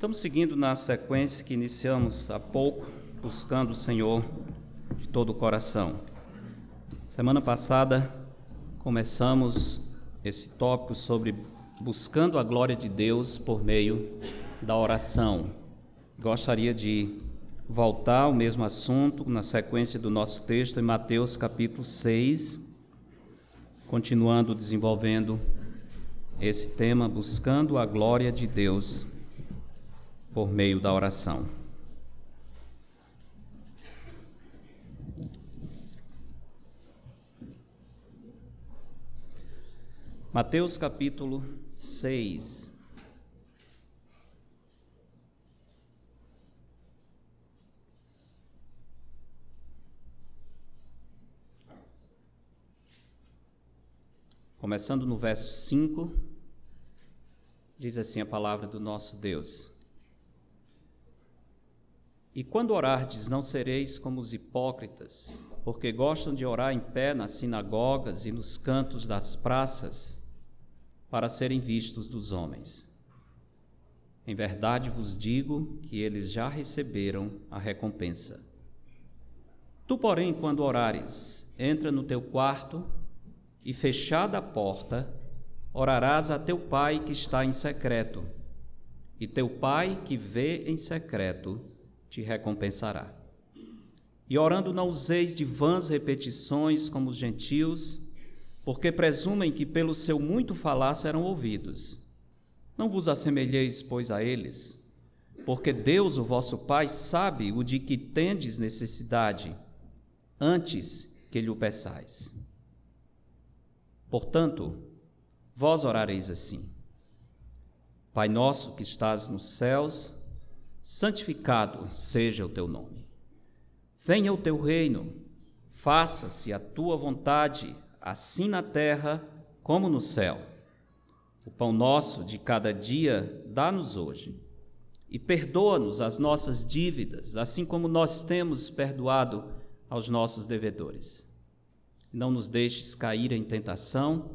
Estamos seguindo na sequência que iniciamos há pouco, buscando o Senhor de todo o coração. Semana passada começamos esse tópico sobre buscando a glória de Deus por meio da oração. Gostaria de voltar ao mesmo assunto na sequência do nosso texto em Mateus capítulo 6, continuando desenvolvendo esse tema, buscando a glória de Deus por meio da oração. Mateus capítulo 6. Começando no verso 5, diz assim a palavra do nosso Deus: E quando orardes, não sereis como os hipócritas, porque gostam de orar em pé nas sinagogas e nos cantos das praças, para serem vistos dos homens. Em verdade vos digo que eles já receberam a recompensa. Tu, porém, quando orares, entra no teu quarto e fechada a porta, orarás a teu pai que está em secreto, e teu pai que vê em secreto te recompensará. E orando não useis de vãs repetições como os gentios, porque presumem que pelo seu muito falar serão ouvidos. Não vos assemelheis, pois, a eles, porque Deus, o vosso Pai, sabe o de que tendes necessidade, antes que lhe o peçais. Portanto, vós orareis assim: Pai nosso que estás nos céus, santificado seja o teu nome. Venha o teu reino, faça-se a tua vontade, assim na terra como no céu. O pão nosso de cada dia dá-nos hoje. E perdoa-nos as nossas dívidas, assim como nós temos perdoado aos nossos devedores não nos deixes cair em tentação,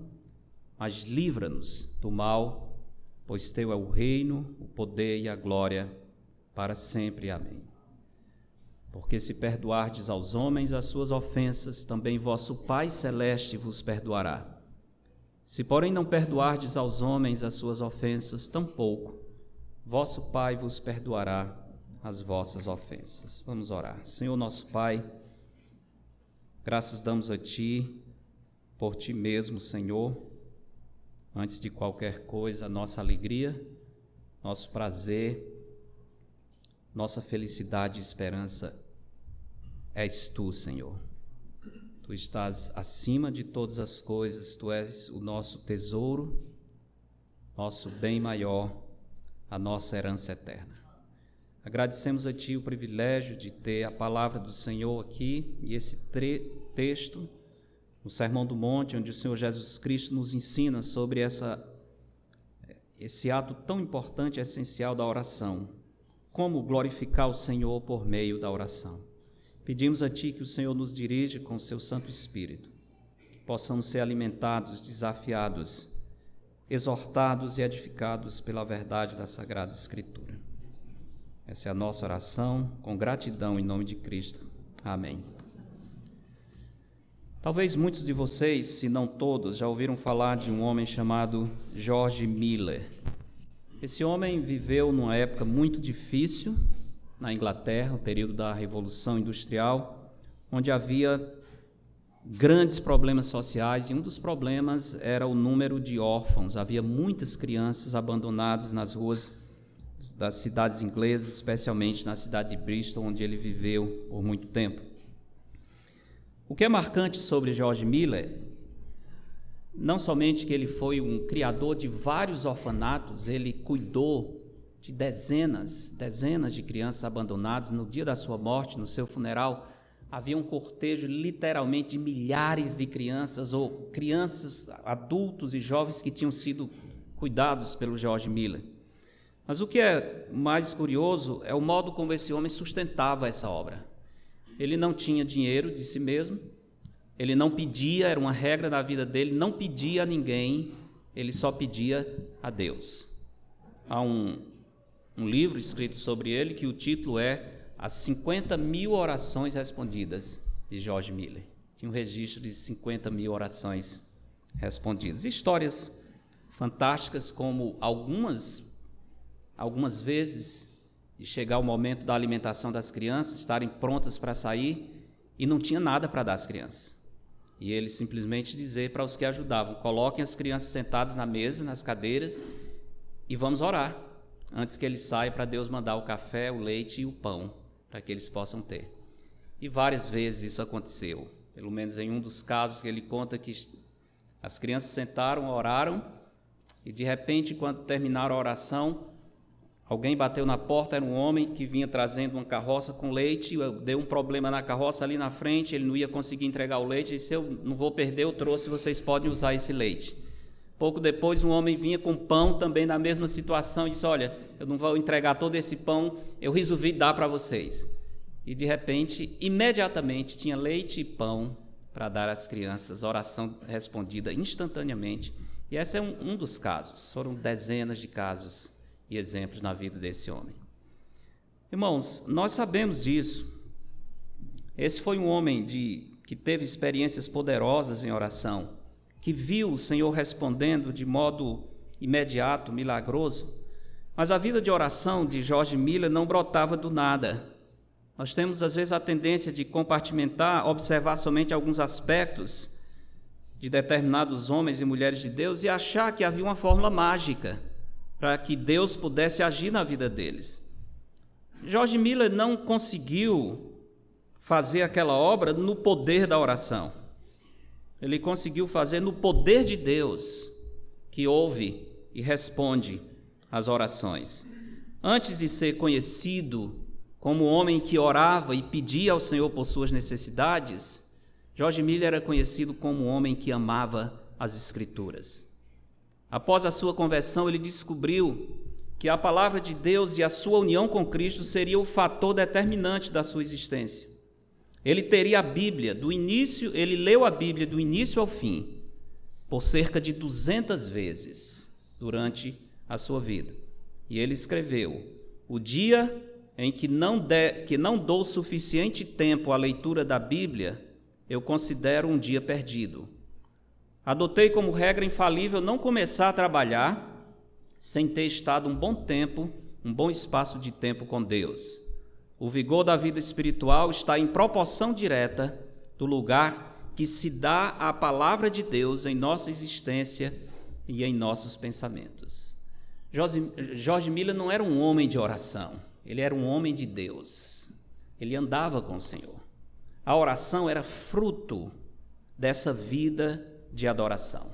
mas livra-nos do mal, pois teu é o reino, o poder e a glória para sempre. Amém. Porque se perdoardes aos homens as suas ofensas, também vosso Pai celeste vos perdoará. Se, porém, não perdoardes aos homens as suas ofensas, tampouco vosso Pai vos perdoará as vossas ofensas. Vamos orar. Senhor nosso Pai, Graças damos a Ti, por Ti mesmo, Senhor. Antes de qualquer coisa, nossa alegria, nosso prazer, nossa felicidade e esperança és Tu, Senhor. Tu estás acima de todas as coisas, Tu és o nosso tesouro, nosso bem maior, a nossa herança eterna. Agradecemos a Ti o privilégio de ter a palavra do Senhor aqui e esse texto, no Sermão do Monte, onde o Senhor Jesus Cristo nos ensina sobre essa, esse ato tão importante e essencial da oração. Como glorificar o Senhor por meio da oração. Pedimos a Ti que o Senhor nos dirija com o Seu Santo Espírito, possamos ser alimentados, desafiados, exortados e edificados pela verdade da Sagrada Escritura. Essa é a nossa oração, com gratidão em nome de Cristo. Amém. Talvez muitos de vocês, se não todos, já ouviram falar de um homem chamado George Miller. Esse homem viveu numa época muito difícil na Inglaterra, o período da Revolução Industrial, onde havia grandes problemas sociais e um dos problemas era o número de órfãos. Havia muitas crianças abandonadas nas ruas das cidades inglesas, especialmente na cidade de Bristol, onde ele viveu por muito tempo. O que é marcante sobre George Miller, não somente que ele foi um criador de vários orfanatos, ele cuidou de dezenas, dezenas de crianças abandonadas. No dia da sua morte, no seu funeral, havia um cortejo literalmente de milhares de crianças ou crianças, adultos e jovens que tinham sido cuidados pelo George Miller. Mas o que é mais curioso é o modo como esse homem sustentava essa obra. Ele não tinha dinheiro de si mesmo, ele não pedia, era uma regra da vida dele, não pedia a ninguém, ele só pedia a Deus. Há um, um livro escrito sobre ele que o título é As 50 mil orações respondidas de George Miller. Tinha um registro de 50 mil orações respondidas. Histórias fantásticas, como algumas, algumas vezes, de chegar o momento da alimentação das crianças, estarem prontas para sair e não tinha nada para dar às crianças. E ele simplesmente dizer para os que ajudavam: coloquem as crianças sentadas na mesa, nas cadeiras, e vamos orar, antes que eles saiam para Deus mandar o café, o leite e o pão, para que eles possam ter. E várias vezes isso aconteceu. Pelo menos em um dos casos que ele conta que as crianças sentaram, oraram, e de repente, quando terminaram a oração, alguém bateu na porta, era um homem que vinha trazendo uma carroça com leite, deu um problema na carroça ali na frente, ele não ia conseguir entregar o leite, e disse, eu não vou perder, eu trouxe, vocês podem usar esse leite. Pouco depois, um homem vinha com pão também na mesma situação e disse: Olha, eu não vou entregar todo esse pão, eu resolvi dar para vocês. E de repente, imediatamente, tinha leite e pão para dar às crianças, oração respondida instantaneamente. E esse é um, um dos casos, foram dezenas de casos e exemplos na vida desse homem. Irmãos, nós sabemos disso. Esse foi um homem de, que teve experiências poderosas em oração, que viu o Senhor respondendo de modo imediato, milagroso. Mas a vida de oração de Jorge Miller não brotava do nada. Nós temos, às vezes, a tendência de compartimentar, observar somente alguns aspectos de determinados homens e mulheres de Deus e achar que havia uma fórmula mágica para que Deus pudesse agir na vida deles. Jorge Miller não conseguiu fazer aquela obra no poder da oração. Ele conseguiu fazer no poder de Deus, que ouve e responde às orações. Antes de ser conhecido como homem que orava e pedia ao Senhor por suas necessidades, Jorge Miller era conhecido como homem que amava as Escrituras. Após a sua conversão, ele descobriu que a palavra de Deus e a sua união com Cristo seria o fator determinante da sua existência. Ele teria a Bíblia do início, ele leu a Bíblia do início ao fim, por cerca de 200 vezes durante a sua vida. E ele escreveu: O dia em que não, de, que não dou suficiente tempo à leitura da Bíblia, eu considero um dia perdido. Adotei como regra infalível não começar a trabalhar sem ter estado um bom tempo, um bom espaço de tempo com Deus. O vigor da vida espiritual está em proporção direta do lugar que se dá à palavra de Deus em nossa existência e em nossos pensamentos. Jorge, Jorge Miller não era um homem de oração. Ele era um homem de Deus. Ele andava com o Senhor. A oração era fruto dessa vida de adoração.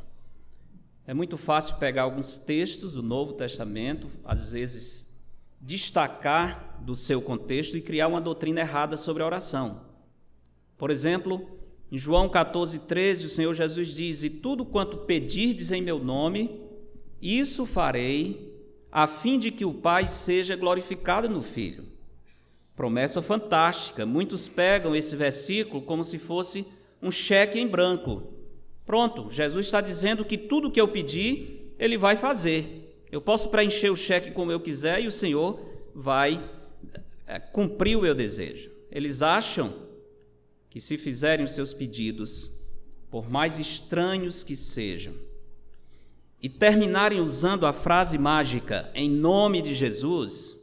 É muito fácil pegar alguns textos do Novo Testamento, às vezes destacar do seu contexto e criar uma doutrina errada sobre a oração. Por exemplo, em João 14, 13, o Senhor Jesus diz: E tudo quanto pedirdes em meu nome, isso farei a fim de que o Pai seja glorificado no Filho. Promessa fantástica. Muitos pegam esse versículo como se fosse um cheque em branco. Pronto, Jesus está dizendo que tudo que eu pedir, Ele vai fazer. Eu posso preencher o cheque como eu quiser e o Senhor vai é, cumprir o meu desejo. Eles acham que se fizerem os seus pedidos, por mais estranhos que sejam, e terminarem usando a frase mágica em nome de Jesus,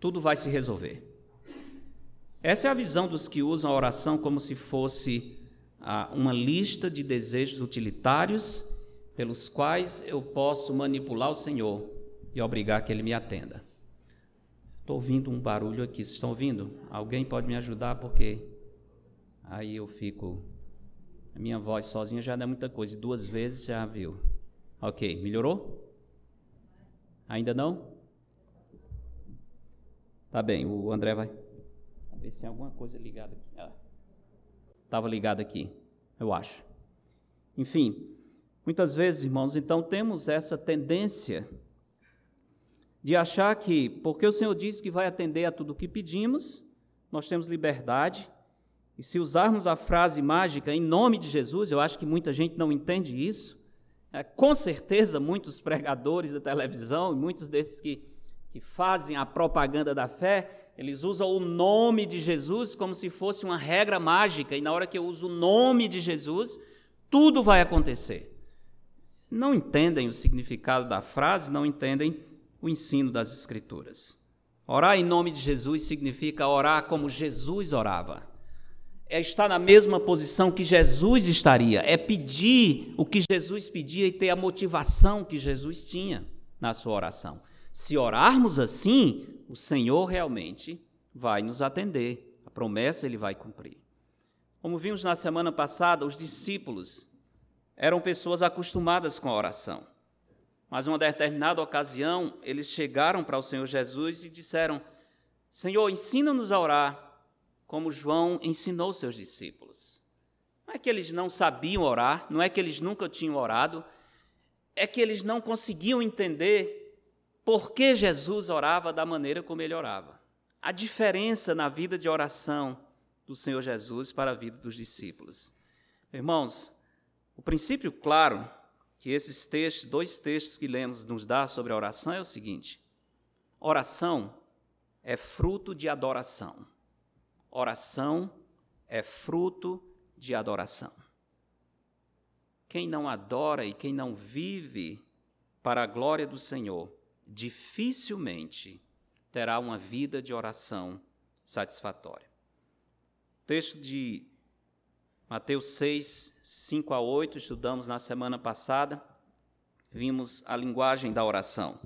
tudo vai se resolver. Essa é a visão dos que usam a oração como se fosse uma lista de desejos utilitários pelos quais eu posso manipular o Senhor e obrigar que Ele me atenda. Estou ouvindo um barulho aqui, vocês estão ouvindo? Alguém pode me ajudar porque aí eu fico. A minha voz sozinha já não é muita coisa, duas vezes já viu. Ok, melhorou? Ainda não? Tá bem, o André vai. Vamos ver se tem alguma coisa ligada aqui. Estava ligado aqui, eu acho. Enfim, muitas vezes, irmãos, então temos essa tendência de achar que, porque o Senhor disse que vai atender a tudo o que pedimos, nós temos liberdade. E se usarmos a frase mágica em nome de Jesus, eu acho que muita gente não entende isso. É, com certeza, muitos pregadores da televisão e muitos desses que que fazem a propaganda da fé, eles usam o nome de Jesus como se fosse uma regra mágica, e na hora que eu uso o nome de Jesus, tudo vai acontecer. Não entendem o significado da frase, não entendem o ensino das Escrituras. Orar em nome de Jesus significa orar como Jesus orava. É estar na mesma posição que Jesus estaria, é pedir o que Jesus pedia e ter a motivação que Jesus tinha na sua oração. Se orarmos assim, o Senhor realmente vai nos atender. A promessa ele vai cumprir. Como vimos na semana passada, os discípulos eram pessoas acostumadas com a oração. Mas, uma determinada ocasião, eles chegaram para o Senhor Jesus e disseram: Senhor, ensina-nos a orar, como João ensinou seus discípulos. Não é que eles não sabiam orar, não é que eles nunca tinham orado, é que eles não conseguiam entender por que Jesus orava da maneira como ele orava. A diferença na vida de oração do Senhor Jesus para a vida dos discípulos. Irmãos, o princípio claro que esses textos, dois textos que lemos, nos dá sobre a oração é o seguinte: oração é fruto de adoração. Oração é fruto de adoração. Quem não adora e quem não vive para a glória do Senhor, dificilmente terá uma vida de oração satisfatória. Texto de Mateus 6, 5 a 8, estudamos na semana passada, vimos a linguagem da oração,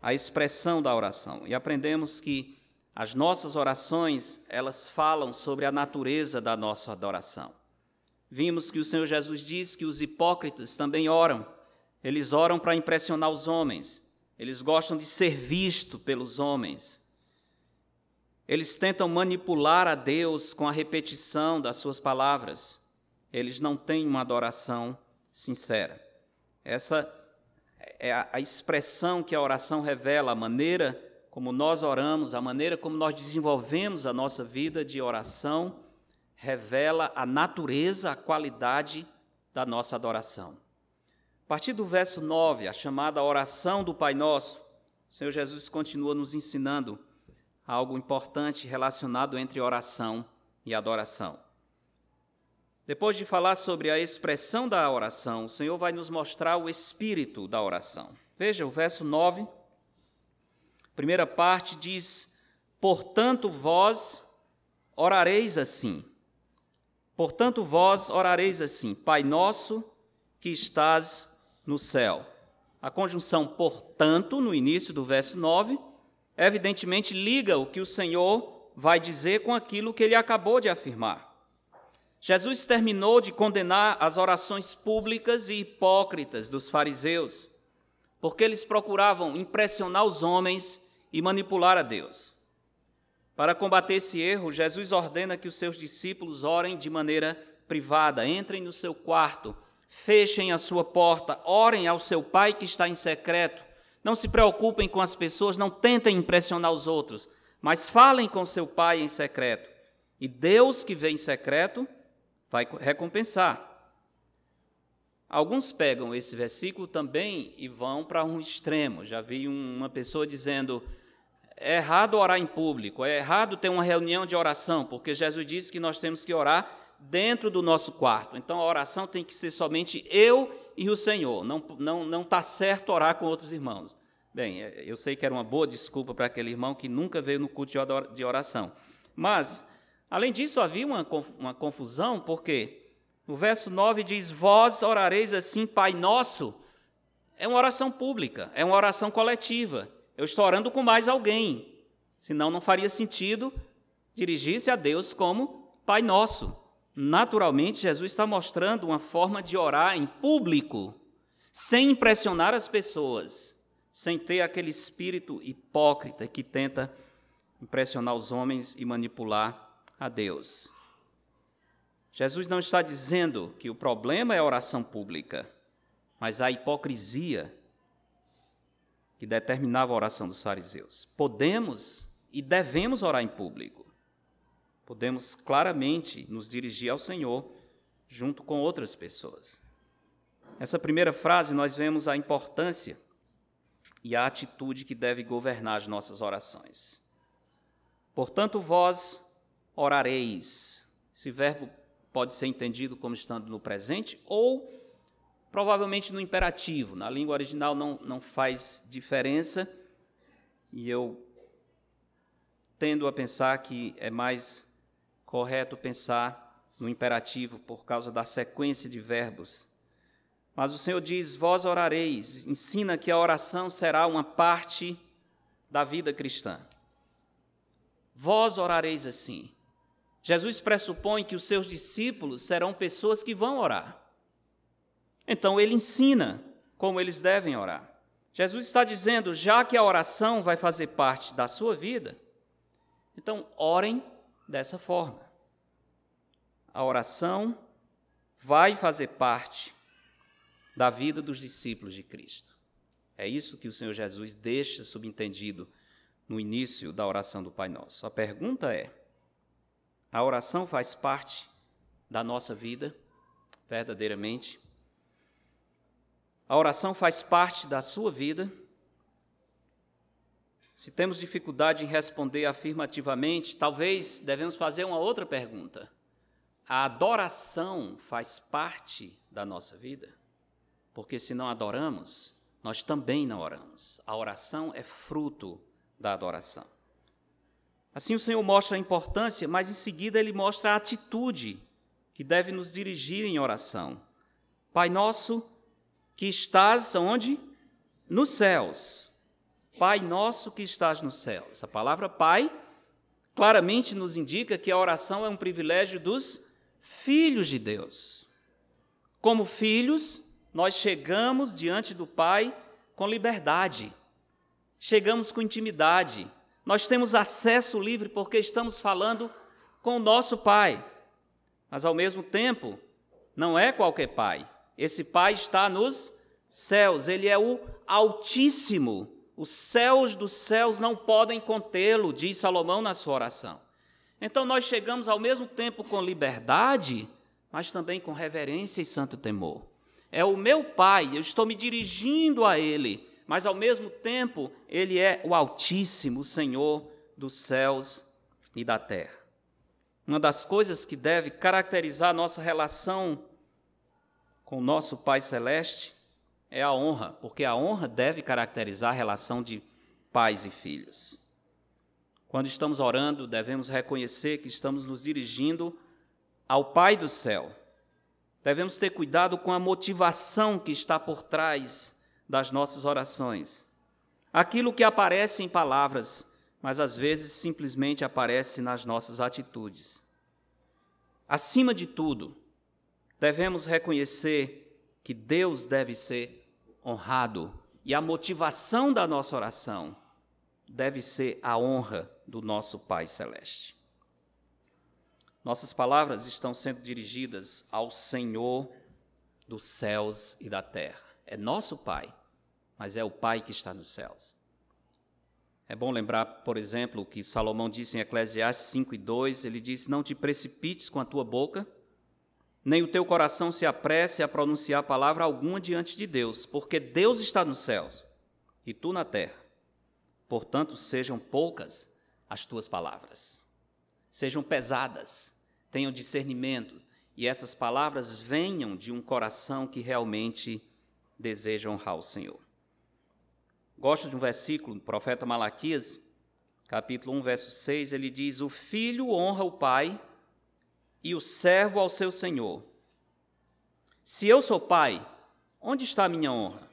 a expressão da oração, e aprendemos que as nossas orações, elas falam sobre a natureza da nossa adoração. Vimos que o Senhor Jesus diz que os hipócritas também oram, eles oram para impressionar os homens, eles gostam de ser visto pelos homens, eles tentam manipular a Deus com a repetição das suas palavras. Eles não têm uma adoração sincera. Essa é a expressão que a oração revela, a maneira como nós oramos, a maneira como nós desenvolvemos a nossa vida de oração, revela a natureza, a qualidade da nossa adoração. Partir do verso 9, a chamada oração do Pai Nosso, o Senhor Jesus continua nos ensinando algo importante relacionado entre oração e adoração. Depois de falar sobre a expressão da oração, o Senhor vai nos mostrar o espírito da oração. Veja o verso 9. Primeira parte diz: Portanto, vós orareis assim. Portanto, vós orareis assim: Pai nosso que estás no céu. A conjunção portanto, no início do verso 9, evidentemente liga o que o Senhor vai dizer com aquilo que ele acabou de afirmar. Jesus terminou de condenar as orações públicas e hipócritas dos fariseus, porque eles procuravam impressionar os homens e manipular a Deus. Para combater esse erro, Jesus ordena que os seus discípulos orem de maneira privada, entrem no seu quarto, fechem a sua porta, orem ao seu Pai que está em secreto não se preocupem com as pessoas, não tentem impressionar os outros, mas falem com seu pai em secreto. E Deus que vê em secreto vai recompensar. Alguns pegam esse versículo também e vão para um extremo. Já vi uma pessoa dizendo: é errado orar em público, é errado ter uma reunião de oração, porque Jesus disse que nós temos que orar dentro do nosso quarto. Então a oração tem que ser somente eu e o Senhor. Não não, não tá certo orar com outros irmãos. Bem, é, eu sei que era uma boa desculpa para aquele irmão que nunca veio no culto de oração. Mas, além disso, havia uma, uma confusão, porque o verso 9 diz: Vós orareis assim, Pai Nosso. É uma oração pública, é uma oração coletiva. Eu estou orando com mais alguém. Senão, não faria sentido dirigir-se a Deus como Pai Nosso. Naturalmente, Jesus está mostrando uma forma de orar em público, sem impressionar as pessoas, sem ter aquele espírito hipócrita que tenta impressionar os homens e manipular a Deus. Jesus não está dizendo que o problema é a oração pública, mas a hipocrisia que determinava a oração dos fariseus. Podemos e devemos orar em público, podemos claramente nos dirigir ao Senhor junto com outras pessoas. Nessa primeira frase, nós vemos a importância e a atitude que deve governar as nossas orações. Portanto, vós orareis. Esse verbo pode ser entendido como estando no presente ou provavelmente no imperativo. Na língua original não, não faz diferença e eu tendo a pensar que é mais correto pensar no imperativo por causa da sequência de verbos. Mas o Senhor diz: Vós orareis, ensina que a oração será uma parte da vida cristã. Vós orareis assim. Jesus pressupõe que os seus discípulos serão pessoas que vão orar. Então ele ensina como eles devem orar. Jesus está dizendo, já que a oração vai fazer parte da sua vida, então orem dessa forma. A oração vai fazer parte da vida dos discípulos de Cristo. É isso que o Senhor Jesus deixa subentendido no início da oração do Pai Nosso. A pergunta é: a oração faz parte da nossa vida, verdadeiramente? A oração faz parte da sua vida? Se temos dificuldade em responder afirmativamente, talvez devemos fazer uma outra pergunta. A adoração faz parte da nossa vida? Porque se não adoramos, nós também não oramos. A oração é fruto da adoração. Assim o Senhor mostra a importância, mas em seguida ele mostra a atitude que deve nos dirigir em oração. Pai nosso, que estás onde? Nos céus. Pai nosso que estás nos céus. A palavra Pai claramente nos indica que a oração é um privilégio dos filhos de Deus. Como filhos, nós chegamos diante do Pai com liberdade, chegamos com intimidade, nós temos acesso livre porque estamos falando com o nosso Pai. Mas ao mesmo tempo, não é qualquer Pai, esse Pai está nos céus, ele é o Altíssimo. Os céus dos céus não podem contê-lo, diz Salomão na sua oração. Então nós chegamos ao mesmo tempo com liberdade, mas também com reverência e santo temor. É o meu Pai, eu estou me dirigindo a Ele, mas ao mesmo tempo Ele é o Altíssimo, o Senhor dos céus e da terra. Uma das coisas que deve caracterizar nossa relação com o nosso Pai Celeste é a honra, porque a honra deve caracterizar a relação de pais e filhos. Quando estamos orando, devemos reconhecer que estamos nos dirigindo ao Pai do céu. Devemos ter cuidado com a motivação que está por trás das nossas orações. Aquilo que aparece em palavras, mas às vezes simplesmente aparece nas nossas atitudes. Acima de tudo, devemos reconhecer que Deus deve ser honrado e a motivação da nossa oração deve ser a honra do nosso Pai Celeste. Nossas palavras estão sendo dirigidas ao Senhor dos céus e da terra. É nosso Pai, mas é o Pai que está nos céus. É bom lembrar, por exemplo, o que Salomão disse em Eclesiastes 5 e 2, ele disse: Não te precipites com a tua boca, nem o teu coração se apresse a pronunciar palavra alguma diante de Deus, porque Deus está nos céus e tu na terra. Portanto, sejam poucas as tuas palavras, sejam pesadas, tenham discernimento, e essas palavras venham de um coração que realmente deseja honrar o Senhor. Gosto de um versículo do profeta Malaquias, capítulo 1, verso 6, ele diz: O filho honra o pai e o servo ao seu senhor. Se eu sou pai, onde está a minha honra?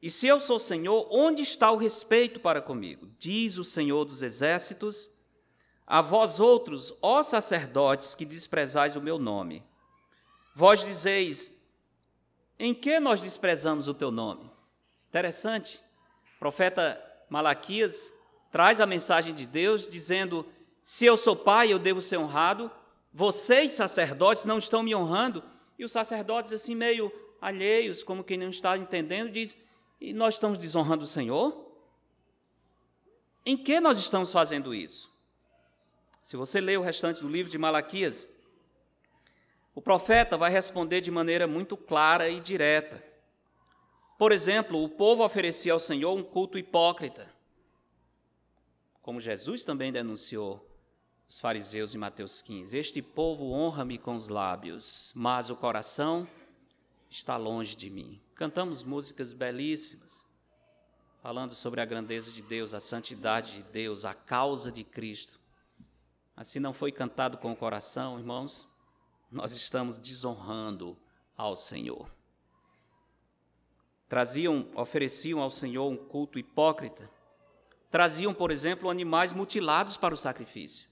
E se eu sou senhor, onde está o respeito para comigo? Diz o Senhor dos exércitos: A vós outros, ó sacerdotes, que desprezais o meu nome. Vós dizeis: Em que nós desprezamos o teu nome? Interessante. O profeta Malaquias traz a mensagem de Deus dizendo: Se eu sou pai, eu devo ser honrado vocês, sacerdotes, não estão me honrando. E os sacerdotes, assim, meio alheios, como quem não está entendendo, diz: E nós estamos desonrando o Senhor? Em que nós estamos fazendo isso? Se você ler o restante do livro de Malaquias, o profeta vai responder de maneira muito clara e direta. Por exemplo, o povo oferecia ao Senhor um culto hipócrita, como Jesus também denunciou os fariseus em Mateus 15. Este povo honra-me com os lábios, mas o coração está longe de mim. Cantamos músicas belíssimas, falando sobre a grandeza de Deus, a santidade de Deus, a causa de Cristo. Assim não foi cantado com o coração, irmãos, nós estamos desonrando ao Senhor. Traziam, ofereciam ao Senhor um culto hipócrita. Traziam, por exemplo, animais mutilados para o sacrifício.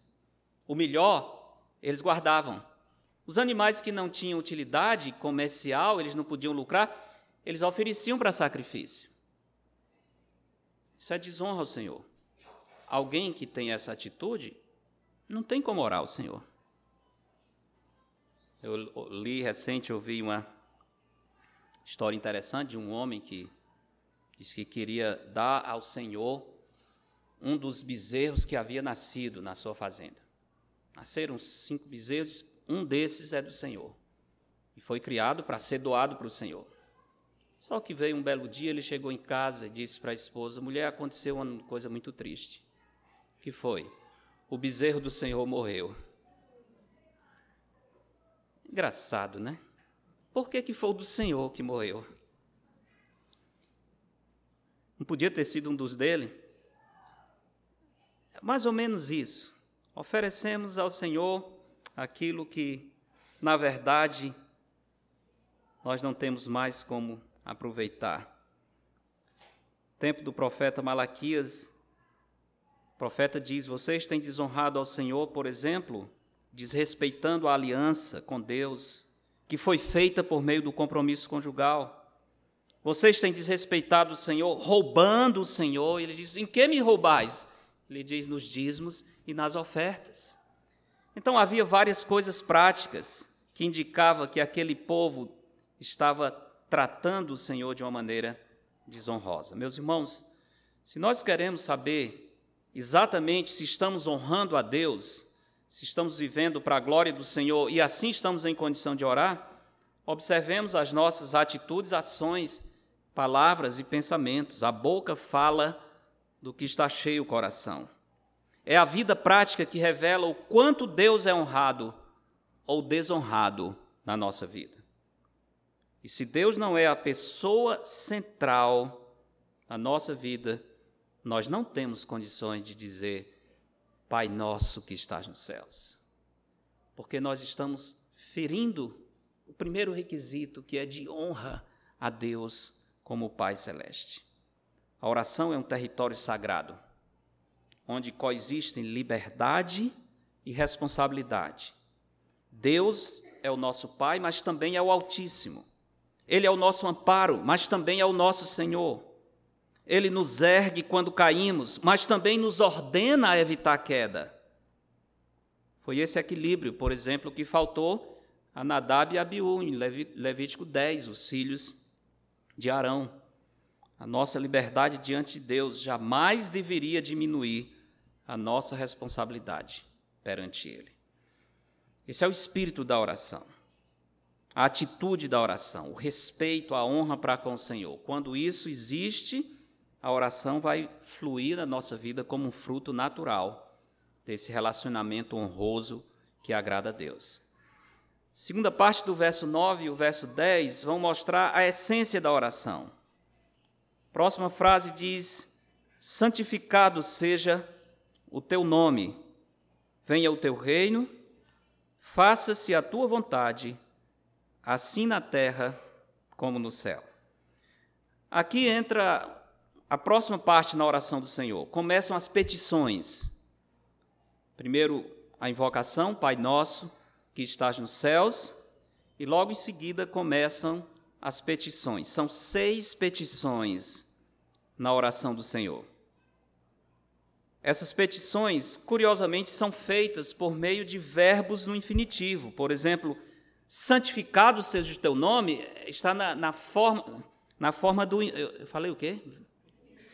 O melhor, eles guardavam. Os animais que não tinham utilidade comercial, eles não podiam lucrar, eles ofereciam para sacrifício. Isso é desonra ao Senhor. Alguém que tem essa atitude não tem como orar ao Senhor. Eu li recente, ouvi uma história interessante de um homem que disse que queria dar ao Senhor um dos bezerros que havia nascido na sua fazenda. Nasceram cinco bezerros, um desses é do Senhor. E foi criado para ser doado para o Senhor. Só que veio um belo dia, ele chegou em casa e disse para a esposa: Mulher, aconteceu uma coisa muito triste. que foi? O bezerro do Senhor morreu. Engraçado, né? Por que, que foi o do Senhor que morreu? Não podia ter sido um dos dele? É mais ou menos isso. Oferecemos ao Senhor aquilo que, na verdade, nós não temos mais como aproveitar. Tempo do profeta Malaquias, o profeta diz: Vocês têm desonrado ao Senhor, por exemplo, desrespeitando a aliança com Deus, que foi feita por meio do compromisso conjugal. Vocês têm desrespeitado o Senhor, roubando o Senhor. Ele diz: Em que me roubais? Ele diz: Nos dízimos e nas ofertas. Então havia várias coisas práticas que indicavam que aquele povo estava tratando o Senhor de uma maneira desonrosa. Meus irmãos, se nós queremos saber exatamente se estamos honrando a Deus, se estamos vivendo para a glória do Senhor e assim estamos em condição de orar, observemos as nossas atitudes, ações, palavras e pensamentos. A boca fala do que está cheio o coração. É a vida prática que revela o quanto Deus é honrado ou desonrado na nossa vida. E se Deus não é a pessoa central na nossa vida, nós não temos condições de dizer Pai nosso que estás nos céus. Porque nós estamos ferindo o primeiro requisito, que é de honra a Deus como Pai celeste. A oração é um território sagrado onde coexistem liberdade e responsabilidade. Deus é o nosso Pai, mas também é o Altíssimo. Ele é o nosso amparo, mas também é o nosso Senhor. Ele nos ergue quando caímos, mas também nos ordena a evitar a queda. Foi esse equilíbrio, por exemplo, que faltou a Nadab e Abiú em Levítico 10, os filhos de Arão. A nossa liberdade diante de Deus jamais deveria diminuir a nossa responsabilidade perante Ele. Esse é o espírito da oração, a atitude da oração, o respeito, a honra para com o Senhor. Quando isso existe, a oração vai fluir na nossa vida como um fruto natural desse relacionamento honroso que agrada a Deus. Segunda parte do verso 9 e o verso 10 vão mostrar a essência da oração. Próxima frase diz: Santificado seja o teu nome, venha o teu reino, faça-se a tua vontade, assim na terra como no céu. Aqui entra a próxima parte na oração do Senhor. Começam as petições. Primeiro, a invocação, Pai Nosso, que estás nos céus, e logo em seguida começam as petições. São seis petições na oração do Senhor. Essas petições, curiosamente, são feitas por meio de verbos no infinitivo. Por exemplo, santificado seja o teu nome, está na, na forma, na forma do. Eu falei o quê?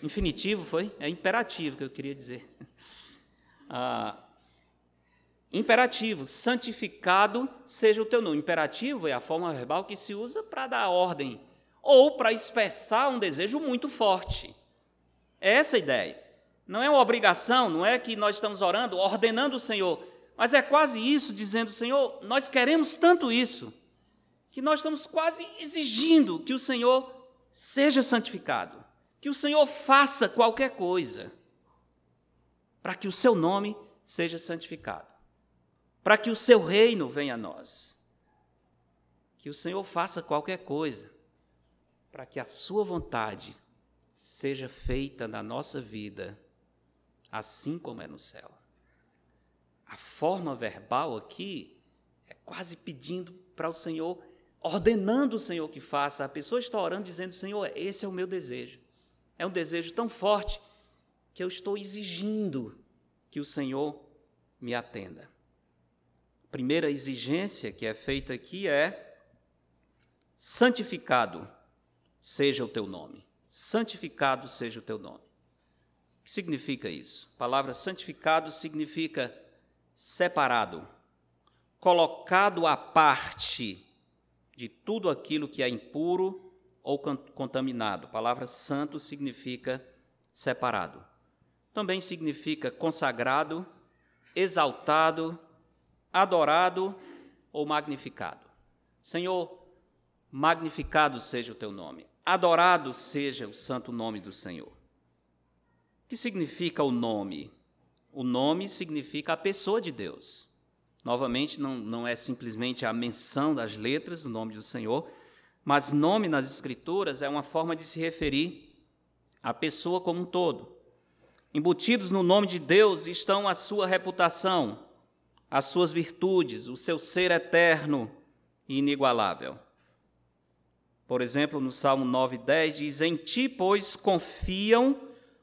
Infinitivo foi? É imperativo que eu queria dizer. Ah, Imperativo, santificado seja o teu nome. Imperativo é a forma verbal que se usa para dar ordem. ou para expressar um desejo muito forte. É essa a ideia. Não é uma obrigação, não é que nós estamos orando, ordenando o Senhor, mas é quase isso, dizendo: Senhor, nós queremos tanto isso, que nós estamos quase exigindo que o Senhor seja santificado, que o Senhor faça qualquer coisa, para que o seu nome seja santificado, para que o seu reino venha a nós. Que o Senhor faça qualquer coisa, para que a sua vontade seja feita na nossa vida, assim como é no céu. A forma verbal aqui é quase pedindo para o Senhor ordenando o Senhor que faça. A pessoa está orando dizendo: Senhor, esse é o meu desejo. É um desejo tão forte que eu estou exigindo que o Senhor me atenda. Primeira exigência que é feita aqui é: santificado seja o teu nome. Santificado seja o teu nome. O que significa isso? A palavra santificado significa separado, colocado à parte de tudo aquilo que é impuro ou contaminado. A palavra santo significa separado. Também significa consagrado, exaltado, adorado ou magnificado. Senhor, magnificado seja o teu nome, adorado seja o santo nome do Senhor. O que significa o nome? O nome significa a pessoa de Deus. Novamente, não, não é simplesmente a menção das letras do nome do Senhor, mas nome nas Escrituras é uma forma de se referir à pessoa como um todo. Embutidos no nome de Deus estão a sua reputação, as suas virtudes, o seu ser eterno e inigualável. Por exemplo, no Salmo 9,10 diz: Em ti, pois, confiam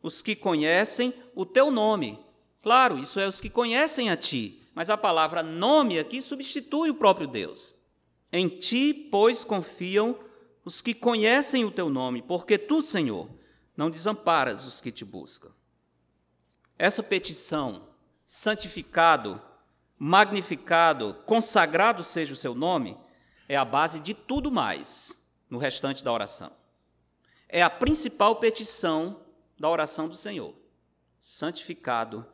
os que conhecem o teu nome. Claro, isso é os que conhecem a ti mas a palavra nome aqui substitui o próprio Deus. Em ti, pois, confiam os que conhecem o teu nome, porque tu, Senhor, não desamparas os que te buscam. Essa petição, santificado, magnificado, consagrado seja o seu nome, é a base de tudo mais no restante da oração. É a principal petição da oração do Senhor. Santificado,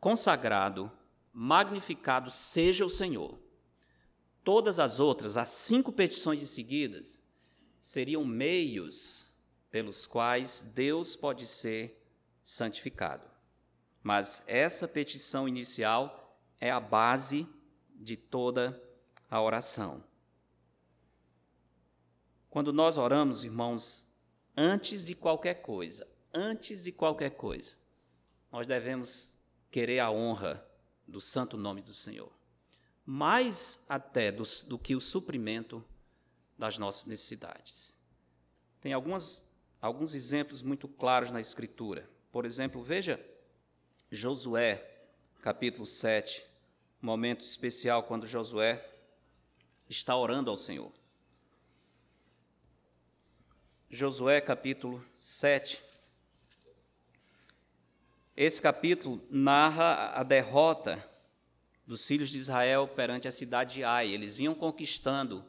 consagrado, magnificado seja o Senhor. Todas as outras, as cinco petições em seguidas, seriam meios pelos quais Deus pode ser santificado. Mas essa petição inicial é a base de toda a oração. Quando nós oramos, irmãos, antes de qualquer coisa, antes de qualquer coisa, nós devemos querer a honra do santo nome do Senhor, mais até do, do que o suprimento das nossas necessidades. Tem algumas, alguns exemplos muito claros na Escritura. Por exemplo, veja Josué, capítulo 7, um momento especial quando Josué está orando ao Senhor. Josué, capítulo 7, esse capítulo narra a derrota dos filhos de Israel perante a cidade de Ai. Eles vinham conquistando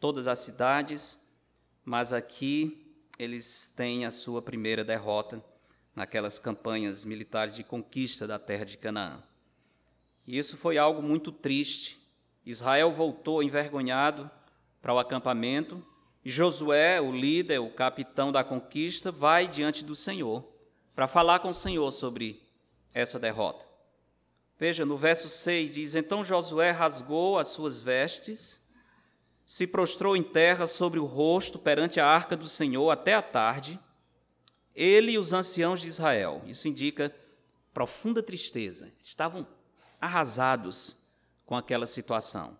todas as cidades, mas aqui eles têm a sua primeira derrota naquelas campanhas militares de conquista da terra de Canaã. E isso foi algo muito triste. Israel voltou envergonhado para o acampamento, e Josué, o líder, o capitão da conquista, vai diante do Senhor para falar com o Senhor sobre essa derrota. Veja, no verso 6 diz: Então Josué rasgou as suas vestes, se prostrou em terra sobre o rosto perante a arca do Senhor até a tarde, ele e os anciãos de Israel. Isso indica profunda tristeza. Estavam arrasados com aquela situação.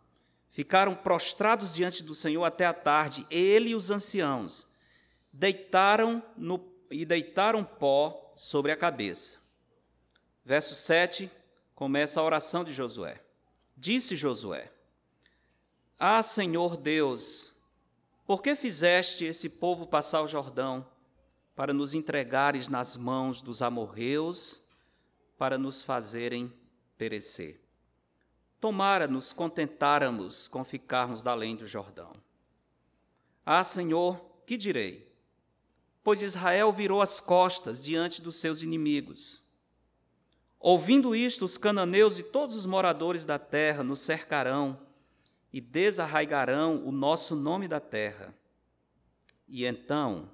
Ficaram prostrados diante do Senhor até a tarde, ele e os anciãos. Deitaram no, e deitaram pó sobre a cabeça. Verso 7 começa a oração de Josué. Disse Josué: Ah, Senhor Deus, por que fizeste esse povo passar o Jordão para nos entregares nas mãos dos amorreus, para nos fazerem perecer? Tomara nos contentáramos com ficarmos da além do Jordão. Ah, Senhor, que direi? Pois Israel virou as costas diante dos seus inimigos. Ouvindo isto, os cananeus e todos os moradores da terra nos cercarão e desarraigarão o nosso nome da terra. E então,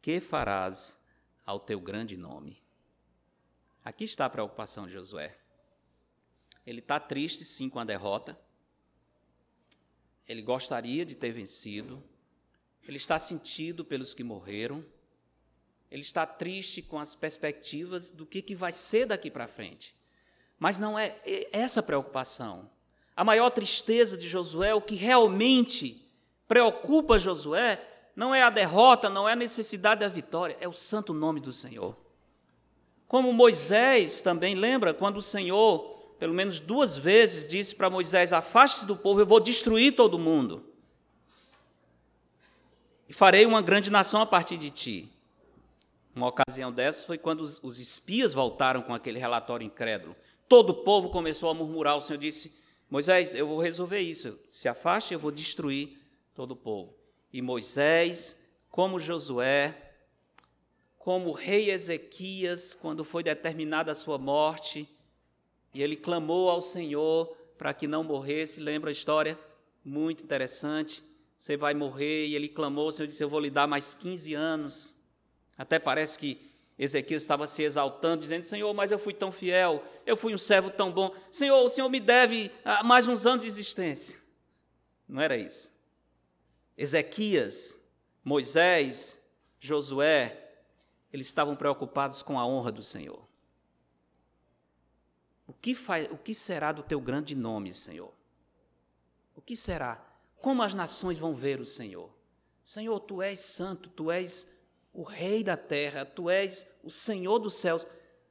que farás ao teu grande nome? Aqui está a preocupação de Josué. Ele está triste, sim, com a derrota. Ele gostaria de ter vencido. Ele está sentido pelos que morreram. Ele está triste com as perspectivas do que, que vai ser daqui para frente. Mas não é essa preocupação. A maior tristeza de Josué, o que realmente preocupa Josué, não é a derrota, não é a necessidade da vitória, é o santo nome do Senhor. Como Moisés também lembra quando o Senhor, pelo menos duas vezes, disse para Moisés: Afaste-se do povo, eu vou destruir todo mundo. E farei uma grande nação a partir de ti. Uma ocasião dessas foi quando os, os espias voltaram com aquele relatório incrédulo. Todo o povo começou a murmurar. O Senhor disse: Moisés, eu vou resolver isso. Se afaste, eu vou destruir todo o povo. E Moisés, como Josué, como o rei Ezequias, quando foi determinada a sua morte, e ele clamou ao Senhor para que não morresse. Lembra a história? Muito interessante. Você vai morrer, e ele clamou, o Senhor disse: Eu vou lhe dar mais 15 anos. Até parece que Ezequias estava se exaltando, dizendo: Senhor, mas eu fui tão fiel, eu fui um servo tão bom. Senhor, o Senhor me deve ah, mais uns anos de existência. Não era isso. Ezequias, Moisés, Josué, eles estavam preocupados com a honra do Senhor. O que, faz, o que será do teu grande nome, Senhor? O que será? Como as nações vão ver o Senhor? Senhor, tu és santo, tu és o Rei da terra, tu és o Senhor dos céus.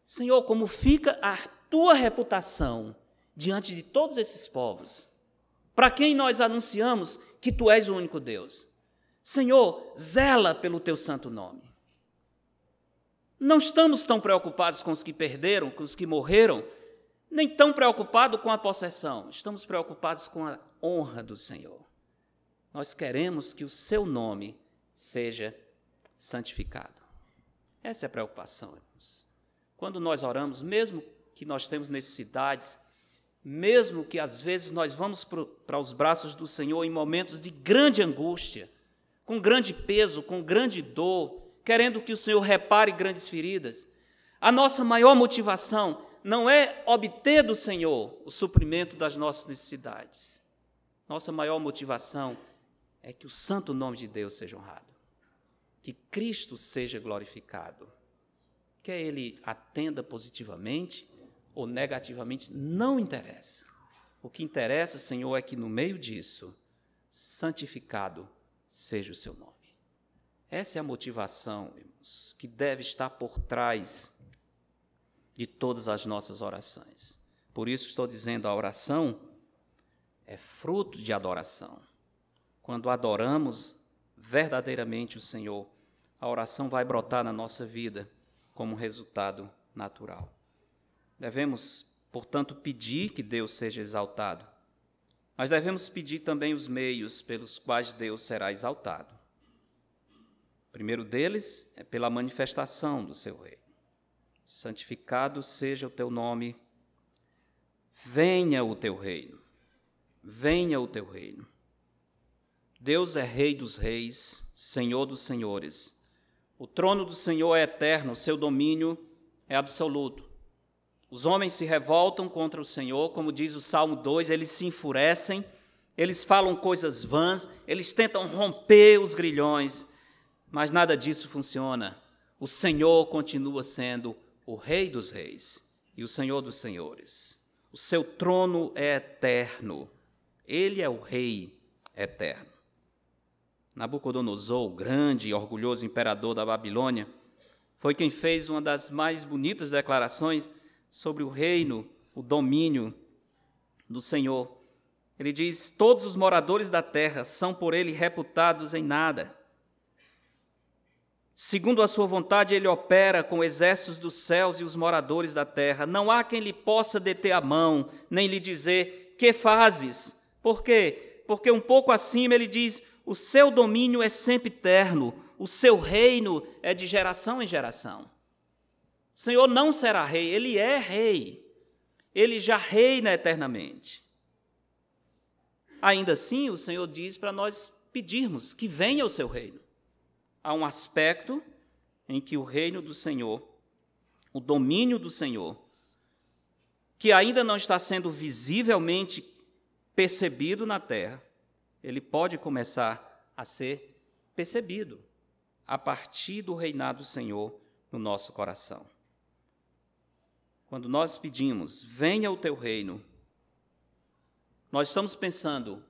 Senhor, como fica a tua reputação diante de todos esses povos? Para quem nós anunciamos que tu és o único Deus? Senhor, zela pelo teu santo nome. Não estamos tão preocupados com os que perderam, com os que morreram, nem tão preocupados com a possessão. Estamos preocupados com a honra do Senhor. Nós queremos que o seu nome seja santificado. Essa é a preocupação, irmãos. Quando nós oramos, mesmo que nós temos necessidades, mesmo que às vezes nós vamos para os braços do Senhor em momentos de grande angústia, com grande peso, com grande dor, querendo que o Senhor repare grandes feridas. A nossa maior motivação não é obter do Senhor o suprimento das nossas necessidades. Nossa maior motivação é que o santo nome de Deus seja honrado, que Cristo seja glorificado. Quer ele atenda positivamente ou negativamente, não interessa. O que interessa, Senhor, é que no meio disso, santificado seja o seu nome. Essa é a motivação, irmãos, que deve estar por trás de todas as nossas orações. Por isso estou dizendo, a oração é fruto de adoração. Quando adoramos verdadeiramente o Senhor, a oração vai brotar na nossa vida como resultado natural. Devemos, portanto, pedir que Deus seja exaltado, mas devemos pedir também os meios pelos quais Deus será exaltado. O primeiro deles é pela manifestação do seu reino. Santificado seja o teu nome, venha o teu reino, venha o teu reino. Deus é Rei dos reis, Senhor dos senhores. O trono do Senhor é eterno, seu domínio é absoluto. Os homens se revoltam contra o Senhor, como diz o Salmo 2, eles se enfurecem, eles falam coisas vãs, eles tentam romper os grilhões, mas nada disso funciona. O Senhor continua sendo o Rei dos Reis e o Senhor dos Senhores. O seu trono é eterno. Ele é o Rei eterno. Nabucodonosor, o grande e orgulhoso imperador da Babilônia, foi quem fez uma das mais bonitas declarações sobre o reino, o domínio do Senhor. Ele diz: Todos os moradores da terra são por ele reputados em nada. Segundo a sua vontade, ele opera com exércitos dos céus e os moradores da terra. Não há quem lhe possa deter a mão, nem lhe dizer: Que fazes? Por quê? Porque um pouco acima ele diz: O seu domínio é sempre eterno, o seu reino é de geração em geração. O Senhor não será rei, ele é rei. Ele já reina eternamente. Ainda assim, o Senhor diz para nós pedirmos que venha o seu reino. Há um aspecto em que o reino do Senhor, o domínio do Senhor, que ainda não está sendo visivelmente percebido na terra, ele pode começar a ser percebido a partir do reinado do Senhor no nosso coração. Quando nós pedimos, venha o teu reino, nós estamos pensando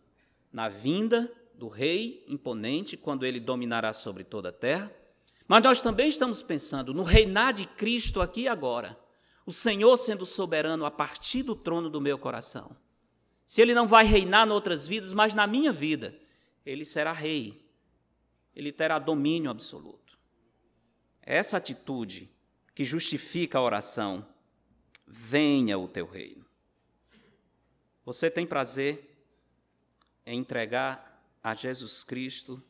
na vinda do rei imponente, quando ele dominará sobre toda a terra, mas nós também estamos pensando no reinar de Cristo aqui e agora, o Senhor sendo soberano a partir do trono do meu coração. Se ele não vai reinar em outras vidas, mas na minha vida, ele será rei, ele terá domínio absoluto. Essa atitude que justifica a oração, venha o teu reino. Você tem prazer em entregar a Jesus Cristo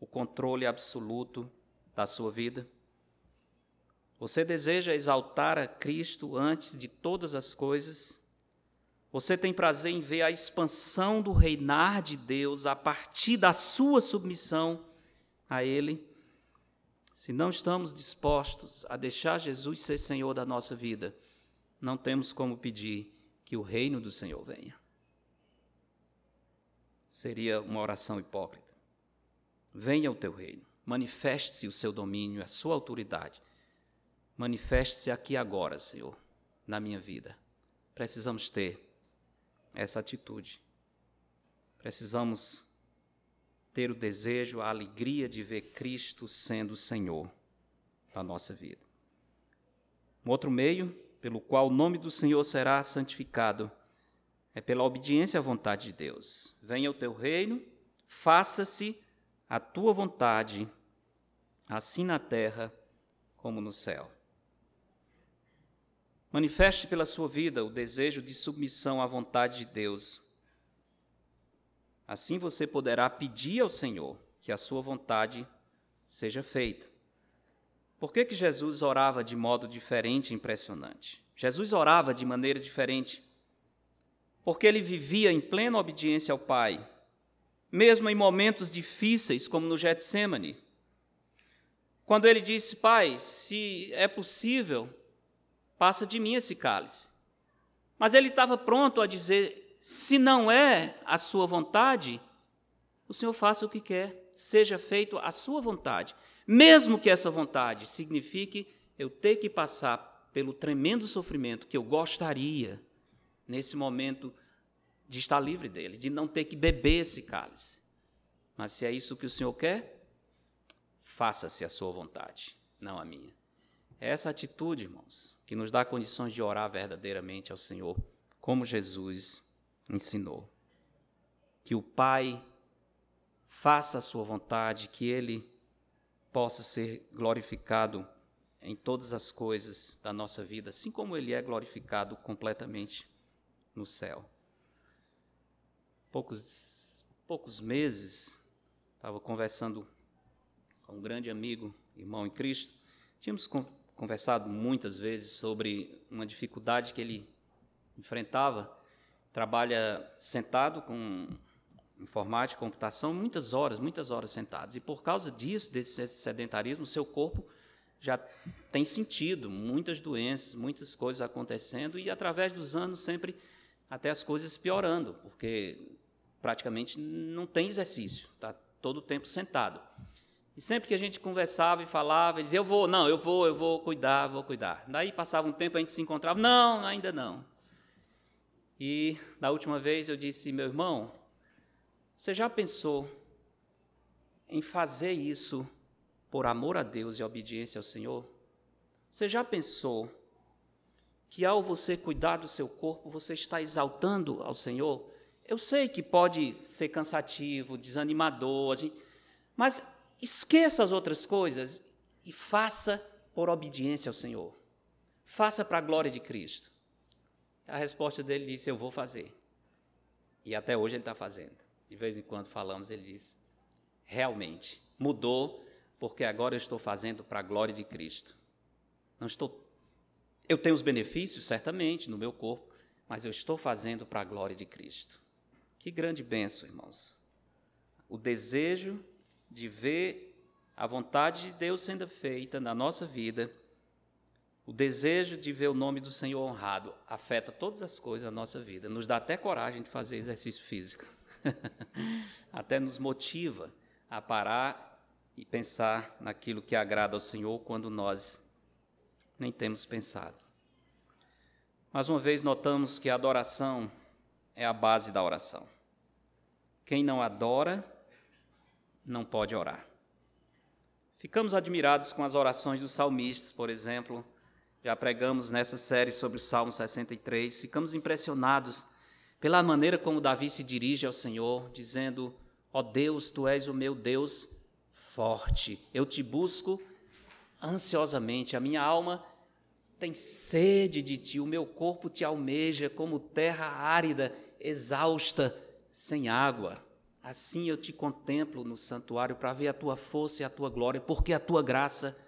o controle absoluto da sua vida? Você deseja exaltar a Cristo antes de todas as coisas? Você tem prazer em ver a expansão do reinar de Deus a partir da sua submissão a Ele? Se não estamos dispostos a deixar Jesus ser Senhor da nossa vida, não temos como pedir que o reino do Senhor venha seria uma oração hipócrita. Venha o teu reino, manifeste-se o seu domínio, a sua autoridade. Manifeste-se aqui agora, Senhor, na minha vida. Precisamos ter essa atitude. Precisamos ter o desejo, a alegria de ver Cristo sendo o Senhor da nossa vida. Um outro meio pelo qual o nome do Senhor será santificado é pela obediência à vontade de Deus. Venha o teu reino, faça-se a tua vontade, assim na terra como no céu. Manifeste pela sua vida o desejo de submissão à vontade de Deus. Assim você poderá pedir ao Senhor que a sua vontade seja feita. Por que, que Jesus orava de modo diferente e impressionante? Jesus orava de maneira diferente porque ele vivia em plena obediência ao Pai, mesmo em momentos difíceis, como no Getsemane. Quando ele disse: Pai, se é possível, passa de mim esse cálice. Mas ele estava pronto a dizer: se não é a sua vontade, o Senhor faça o que quer, seja feito a sua vontade. Mesmo que essa vontade signifique eu ter que passar pelo tremendo sofrimento que eu gostaria nesse momento de estar livre dele, de não ter que beber esse cálice. Mas se é isso que o Senhor quer, faça-se a sua vontade, não a minha. É essa atitude, irmãos, que nos dá condições de orar verdadeiramente ao Senhor, como Jesus ensinou. Que o Pai faça a sua vontade, que Ele possa ser glorificado em todas as coisas da nossa vida, assim como Ele é glorificado completamente no céu. Poucos, poucos meses, estava conversando com um grande amigo, irmão em Cristo. Tínhamos conversado muitas vezes sobre uma dificuldade que ele enfrentava. Trabalha sentado com informática, computação, muitas horas, muitas horas sentados. E por causa disso, desse sedentarismo, seu corpo já tem sentido muitas doenças, muitas coisas acontecendo e através dos anos sempre até as coisas piorando, porque praticamente não tem exercício, está todo o tempo sentado. E sempre que a gente conversava e falava, ele dizia, eu vou, não, eu vou, eu vou cuidar, vou cuidar. Daí passava um tempo, a gente se encontrava, não, ainda não. E na última vez eu disse, meu irmão, você já pensou em fazer isso por amor a Deus e obediência ao Senhor? Você já pensou que ao você cuidar do seu corpo, você está exaltando ao Senhor. Eu sei que pode ser cansativo, desanimador, mas esqueça as outras coisas e faça por obediência ao Senhor. Faça para a glória de Cristo. A resposta dele disse: Eu vou fazer. E até hoje ele está fazendo. De vez em quando falamos, ele diz: realmente mudou, porque agora eu estou fazendo para a glória de Cristo. Não estou eu tenho os benefícios certamente no meu corpo, mas eu estou fazendo para a glória de Cristo. Que grande bênção, irmãos. O desejo de ver a vontade de Deus sendo feita na nossa vida, o desejo de ver o nome do Senhor honrado, afeta todas as coisas da nossa vida, nos dá até coragem de fazer exercício físico, até nos motiva a parar e pensar naquilo que agrada ao Senhor quando nós nem temos pensado. Mais uma vez, notamos que a adoração é a base da oração. Quem não adora, não pode orar. Ficamos admirados com as orações dos salmistas, por exemplo. Já pregamos nessa série sobre o Salmo 63. Ficamos impressionados pela maneira como Davi se dirige ao Senhor, dizendo: Ó oh Deus, tu és o meu Deus forte. Eu te busco ansiosamente. A minha alma tem sede de ti, o meu corpo te almeja como terra árida, exausta, sem água. Assim eu te contemplo no santuário para ver a tua força e a tua glória, porque a tua graça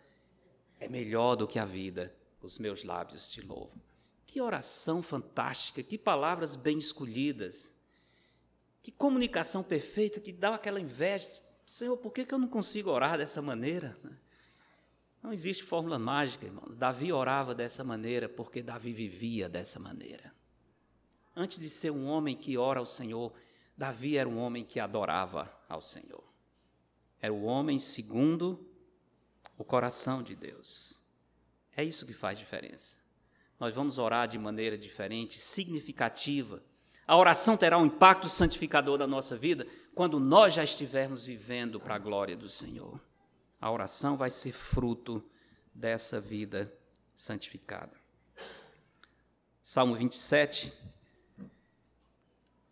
é melhor do que a vida. Os meus lábios te louvam. Que oração fantástica, que palavras bem escolhidas, que comunicação perfeita que dá aquela inveja. Senhor, por que, eu não consigo orar dessa maneira? Não existe fórmula mágica, irmãos. Davi orava dessa maneira porque Davi vivia dessa maneira. Antes de ser um homem que ora ao Senhor, Davi era um homem que adorava ao Senhor. Era o homem segundo o coração de Deus. É isso que faz diferença. Nós vamos orar de maneira diferente, significativa. A oração terá um impacto santificador da nossa vida quando nós já estivermos vivendo para a glória do Senhor. A oração vai ser fruto dessa vida santificada. Salmo 27,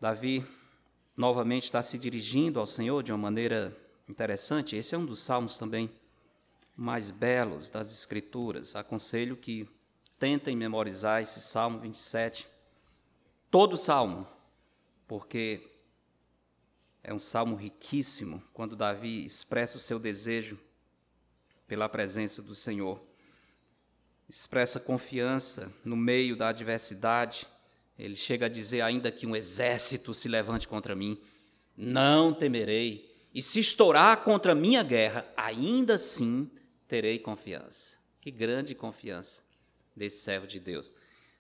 Davi novamente está se dirigindo ao Senhor de uma maneira interessante. Esse é um dos salmos também mais belos das Escrituras. Aconselho que tentem memorizar esse Salmo 27, todo salmo, porque é um salmo riquíssimo quando Davi expressa o seu desejo pela presença do Senhor. Expressa confiança no meio da adversidade, ele chega a dizer: ainda que um exército se levante contra mim, não temerei. E se estourar contra minha guerra, ainda assim terei confiança. Que grande confiança desse servo de Deus.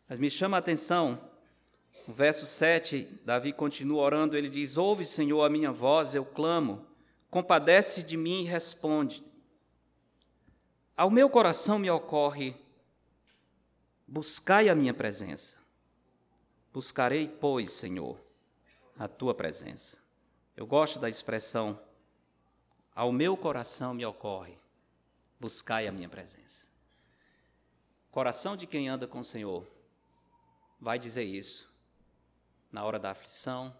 Mas me chama a atenção, no verso 7, Davi continua orando, ele diz: Ouve, Senhor, a minha voz, eu clamo, compadece de mim e responde. Ao meu coração me ocorre: buscai a minha presença. Buscarei, pois, Senhor, a tua presença. Eu gosto da expressão, ao meu coração me ocorre, buscai a minha presença. Coração de quem anda com o Senhor vai dizer isso na hora da aflição,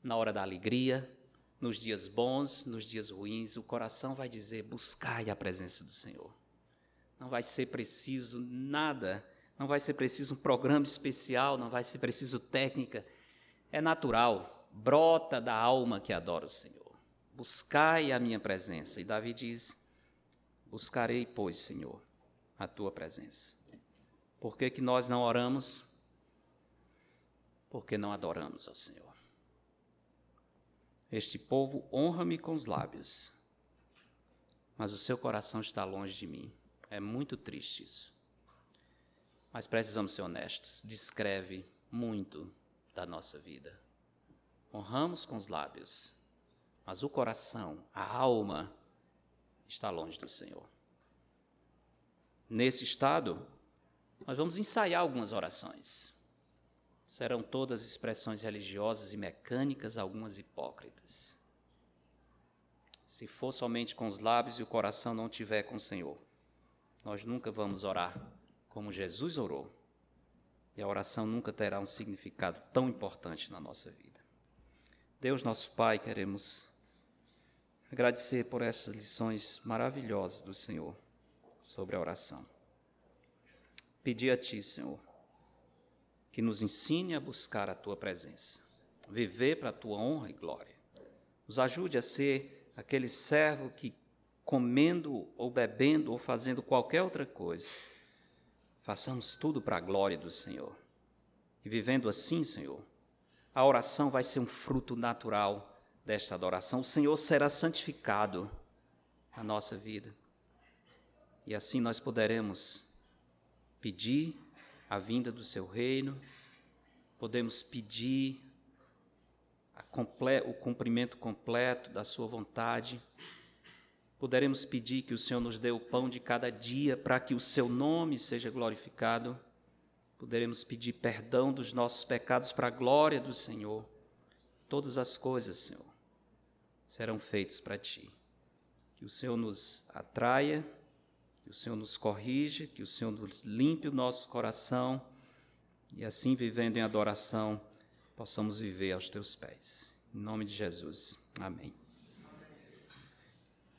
na hora da alegria, nos dias bons, nos dias ruins, o coração vai dizer: buscai a presença do Senhor. Não vai ser preciso nada não vai ser preciso um programa especial, não vai ser preciso técnica. É natural, brota da alma que adora o Senhor. Buscai a minha presença. E Davi diz: Buscarei, pois, Senhor, a tua presença. Por que, que nós não oramos? Porque não adoramos ao Senhor. Este povo honra-me com os lábios, mas o seu coração está longe de mim. É muito triste isso. Mas precisamos ser honestos, descreve muito da nossa vida. Honramos com os lábios, mas o coração, a alma, está longe do Senhor. Nesse estado, nós vamos ensaiar algumas orações. Serão todas expressões religiosas e mecânicas, algumas hipócritas. Se for somente com os lábios e o coração não tiver com o Senhor, nós nunca vamos orar como Jesus orou. E a oração nunca terá um significado tão importante na nossa vida. Deus, nosso Pai, queremos agradecer por essas lições maravilhosas do Senhor sobre a oração. Pedir a Ti, Senhor, que nos ensine a buscar a Tua presença, viver para a Tua honra e glória. Nos ajude a ser aquele servo que, comendo ou bebendo ou fazendo qualquer outra coisa, façamos tudo para a glória do Senhor. E vivendo assim, Senhor, a oração vai ser um fruto natural desta adoração. O Senhor será santificado na nossa vida. E assim nós poderemos pedir a vinda do seu reino, podemos pedir o cumprimento completo da sua vontade, poderemos pedir que o Senhor nos dê o pão de cada dia para que o seu nome seja glorificado, poderemos pedir perdão dos nossos pecados para a glória do Senhor. Todas as coisas, Senhor, serão feitas para ti. Que o Senhor nos atraia que o Senhor nos corrija, que o Senhor nos limpe o nosso coração e assim, vivendo em adoração, possamos viver aos teus pés. Em nome de Jesus. Amém.